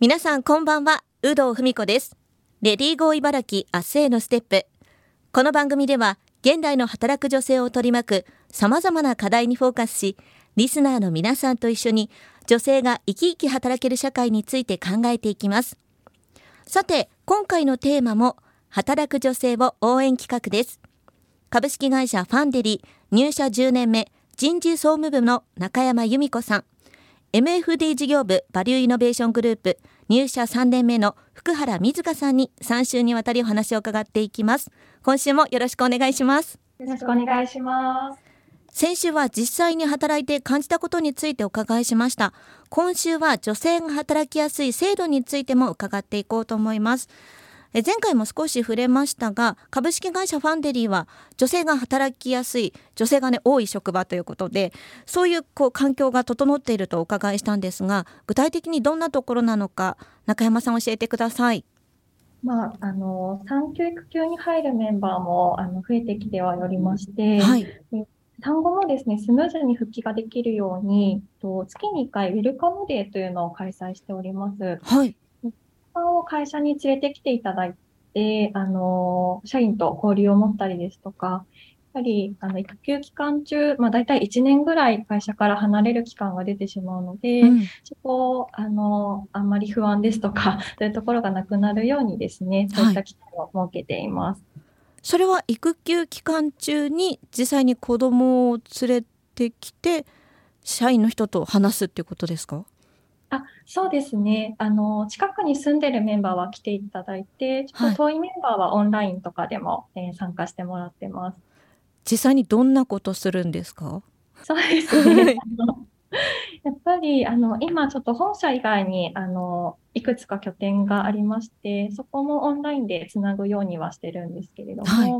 皆さんこんばんは、有働文子です。レディーゴー茨城明日へのステップ。この番組では、現代の働く女性を取り巻く様々な課題にフォーカスし、リスナーの皆さんと一緒に女性が生き生き働ける社会について考えていきます。さて、今回のテーマも、働く女性を応援企画です。株式会社ファンデリー入社10年目人事総務部の中山由美子さん。MFD 事業部バリューイノベーショングループ入社3年目の福原瑞香さんに3週にわたりお話を伺っていきます。今週もよろしくお願いします。よろしくお願いします。先週は実際に働いて感じたことについてお伺いしました。今週は女性が働きやすい制度についても伺っていこうと思います前回も少し触れましたが株式会社ファンデリーは女性が働きやすい女性がね多い職場ということでそういうこう環境が整っているとお伺いしたんですが具体的にどんなところなのか中山さん教えてください。まあ、あの産休育休に入るメンバーもあの増えてきてはおりまして、はい、産後もですね、スムーズに復帰ができるように、と月に1回ウェルカムデーというのを開催しております。はい。を会社に連れてきていただいて、あの、社員と交流を持ったりですとか、やはり、あの、育休期間中、まあ、大体1年ぐらい会社から離れる期間が出てしまうので、うん、そこを、あの、あんまり不安ですとか、そういうところがなくなるようにですね、そういった機会を設けています。はい、それは育休期間中に実際に子供を連れてきて、社員の人と話すっていうことですか？あ、そうですね。あの、近くに住んでるメンバーは来ていただいて、ちょっと遠いメンバーはオンラインとかでも、えー参加してもらってます。実際にどんなことするんですか？そうですね。やっぱり、あの、今ちょっと本社以外に、あの、いくつか拠点がありまして、そこもオンラインでつなぐようにはしてるんですけれども、はい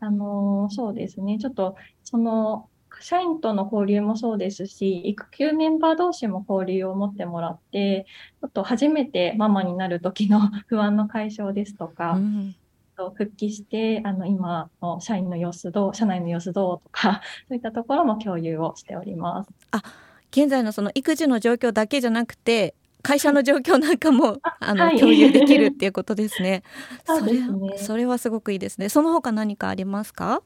あの、そうですね。ちょっと、その、社員との交流もそうですし、育休メンバー同士も交流を持ってもらって、ちょっと初めてママになる時の 不安の解消ですとか、うん、復帰して、あの、今の社員の様子どう、社内の様子どうとか、そういったところも共有をしております。あ、現在のその育児の状況だけじゃなくて、会社の状況なんかも、あの、はい、共有できるっていうことですね。それ、ね、それはすごくいいですね。その他何かありますか？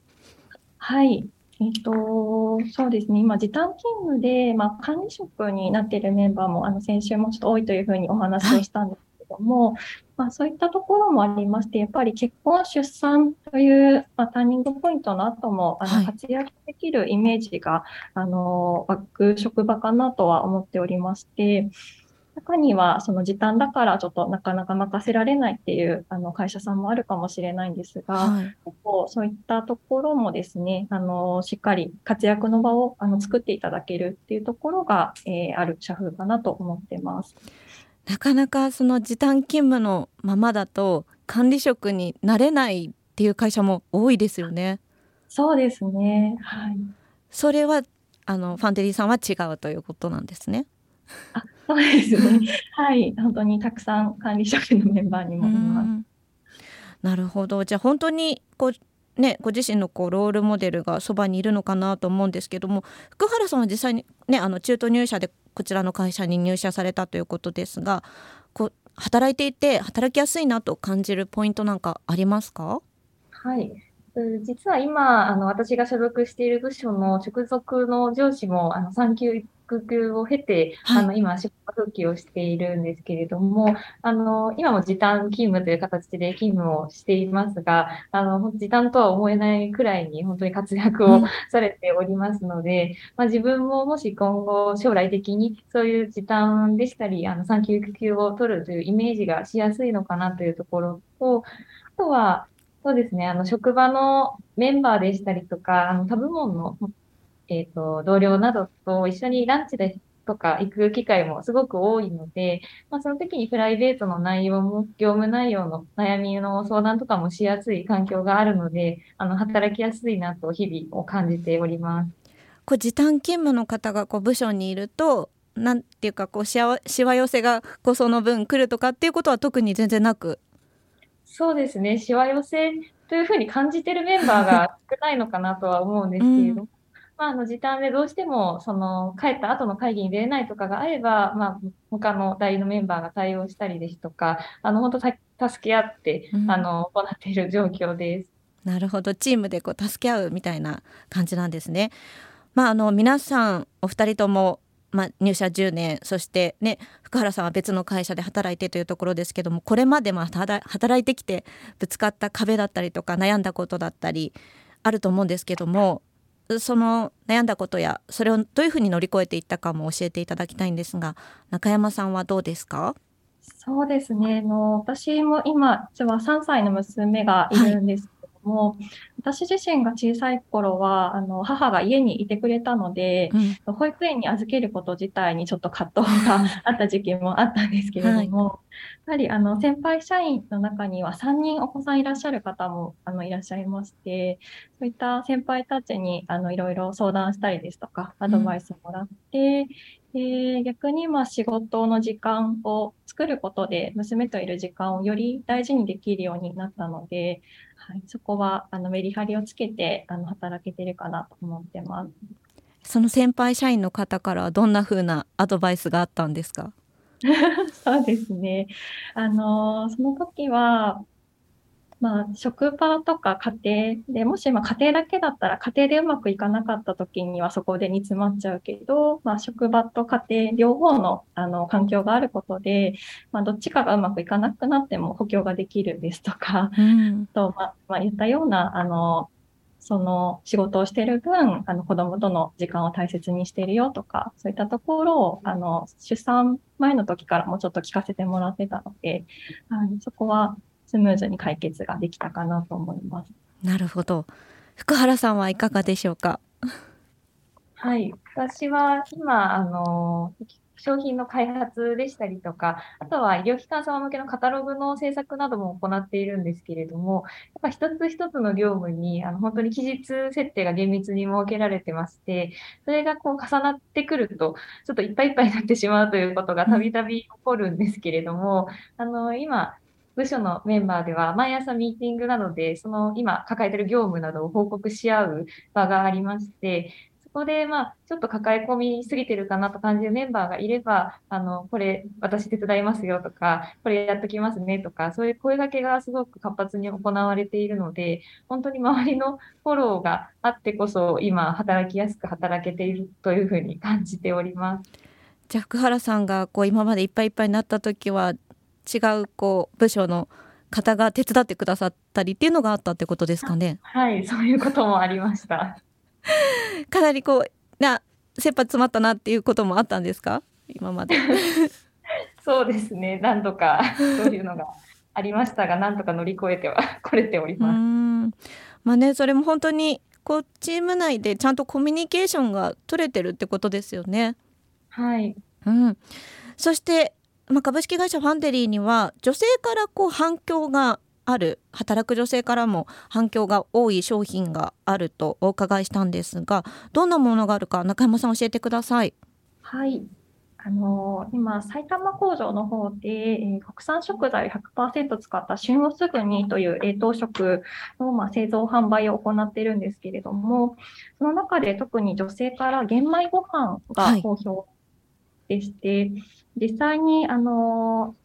はい。えっと、そうですね。今、時短勤務で、まあ、管理職になっているメンバーも、あの、先週もちょっと多いというふうにお話をしたんですけども、はい、まあ、そういったところもありまして、やっぱり結婚、出産という、まあ、ターニングポイントの後も、あの、活躍できるイメージが、はい、あの、湧く職場かなとは思っておりまして、中には、その時短だからちょっとなかなか任せられないっていうあの会社さんもあるかもしれないんですが、はい、そういったところもですね、あの、しっかり活躍の場をあの作っていただけるっていうところが、えー、ある社風かなと思ってます。なかなかその時短勤務のままだと管理職になれないっていう会社も多いですよね。そうですね。はい。それはあのファンデリーさんは違うということなんですね。あそうですね。はい、本当にたくさん管理職のメンバーにもいます。なるほど。じゃあ本当にこうね、ご自身のこうロールモデルがそばにいるのかなと思うんですけども福原さんは実際に、ね、あの中途入社でこちらの会社に入社されたということですがこう働いていて働きやすいなと感じるポイントなんかありますか？はい実は今、あの、私が所属している部署の直属の上司も、あの、産休育休を経て、はい、あの、今、仕事復帰をしているんですけれども、あの、今も時短勤務という形で勤務をしていますが、あの、時短とは思えないくらいに本当に活躍をされておりますので、うん、まあ、自分ももし今後将来的にそういう時短でしたり、あの、産休育休を取るというイメージがしやすいのかなというところと、あとは、そうですね、あの、職場のメンバーでしたりとか、あの、他部門のえっ、ー、と、同僚などと一緒にランチでとか行く機会もすごく多いので、まあ、その時にプライベートの内容も、業務内容の悩みの相談とかもしやすい環境があるので、あの、働きやすいなと日々を感じております。こう時短勤務の方がこう部署にいると、なんていうかこうしわしわ寄せがこうその分来るとかっていうことは特に全然なく？そうですね。しわ寄せというふうに感じてるメンバーが少ないのかなとは思うんですけれどもまあ、あの時短でどうしてもその帰った後の会議に出れないとかがあれば、まあ、他の代理のメンバーが対応したりですとか、あの本当助け合って、うん、あの行っている状況です。なるほどチームでこう助け合うみたいな感じなんですね。まあ、あの皆さんお二人ともまあ、入社10年そしてね福原さんは別の会社で働いてというところですけどもこれまでも働いてきてぶつかった壁だったりとか悩んだことだったりあると思うんですけどもその悩んだことやそれをどういうふうに乗り越えていったかも教えていただきたいんですが中山さんはどうですか？そうですね。の私も今、実は3歳の娘がいるんですも、私自身が小さい頃は、あの、母が家にいてくれたので、うん、保育園に預けること自体にちょっと葛藤が あった時期もあったんですけれども、はい、やはり、あの、先輩社員の中には3人お子さんいらっしゃる方も、あの、いらっしゃいまして、そういった先輩たちに、あの、いろいろ相談したりですとか、アドバイスをもらって、うん、で、逆に、まあ、仕事の時間を作ることで、娘といる時間をより大事にできるようになったので、はい、そこはあのメリハリをつけてあの働けてるかなと思ってます。その先輩社員の方からどんな風なアドバイスがあったんですか？そうですね。あのその時はまあ、職場とか家庭で、もしまあ家庭だけだったら家庭でうまくいかなかった時にはそこで煮詰まっちゃうけど、まあ、職場と家庭両方のあの環境があることで、まあ、どっちかがうまくいかなくなっても補強ができるですとか、うん、と、まあ、まあ、言ったような、あの、その仕事をしている分、あの子供との時間を大切にしているよとか、そういったところを、あの、出産前の時からもちょっと聞かせてもらってたので、あのそこはスムーズに解決ができたかなと思います。なるほど。福原さんはいかがでしょうか？はい、私は今あの商品の開発でしたりとか、あとは医療機関様向けのカタログの制作なども行っているんですけれども、やっぱ一つ一つの業務にあの本当に期日設定が厳密に設けられてまして、それがこう重なってくると、ちょっといっぱいいっぱいになってしまうということがたびたび起こるんですけれども、あの今、部署のメンバーでは毎朝ミーティングなどで、その今抱えている業務などを報告し合う場がありまして、そこで、まあ、ちょっと抱え込みすぎてるかなと感じるメンバーがいれば、あの、これ私手伝いますよとか、これやっときますねとか、そういう声掛けがすごく活発に行われているので、本当に周りのフォローがあってこそ、今働きやすく働けているというふうに感じております。じゃ福原さんがこう今までいっぱいいっぱいになった時は違うこう部署の方が手伝ってくださったりっていうのがあったってことですかね。はい、そういうこともありました。かなりこうな切羽詰まったなっていうこともあったんですか？今まで。そうですね。何度かそういうのがありましたが、何とか乗り越えてはこれております。まあね、それも本当にこうチーム内でちゃんとコミュニケーションが取れてるってことですよね。はい。うん。そしてまあ、株式会社ファンデリーには女性からこう反響がある働く女性からも反響が多い商品があるとお伺いしたんですがどんなものがあるか中山さん教えてください。はいあの今、埼玉工場の方で、えー、国産食材100%使った旬をすぐにという冷凍食の、まあ、製造販売を行っているんですけれども、その中で特に女性から玄米ご飯が好評でして、実際に、あの、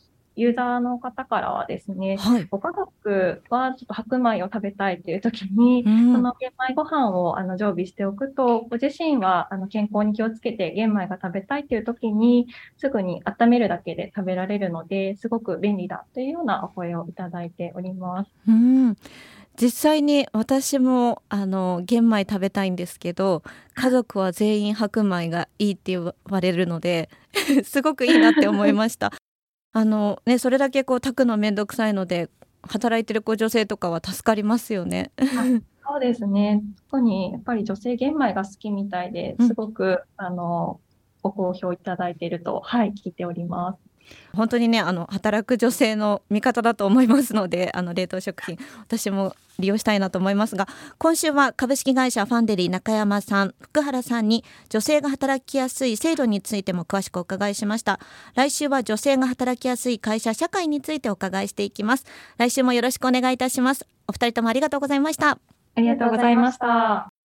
ユーザーの方からはですね、はい、ご家族はちょっと白米を食べたいという時に、うん、その玄米ご飯をあの常備しておくと、ご自身はあの健康に気をつけて玄米が食べたいという時に、すぐに温めるだけで食べられるので、すごく便利だというようなお声をいただいております。うん。実際に私もあの玄米食べたいんですけど家族は全員白米がいいって言われるので すごくいいなって思いましたあのねそれだけこう炊くのめんどくさいので働いてる子女性とかは助かりますよね。そうですね。特にやっぱり女性玄米が好きみたいですごく、うん、あのご好評いただいているとはい聞いております本当にねあの働く女性の味方だと思いますのであの冷凍食品私も利用したいなと思いますが今週は株式会社ファンデリー中山さん福原さんに女性が働きやすい制度についても詳しくお伺いしました。来週は女性が働きやすい会社社会についてお伺いしていきます。来週もよろしくお願いいたします。お二人ともありがとうございました。ありがとうございました。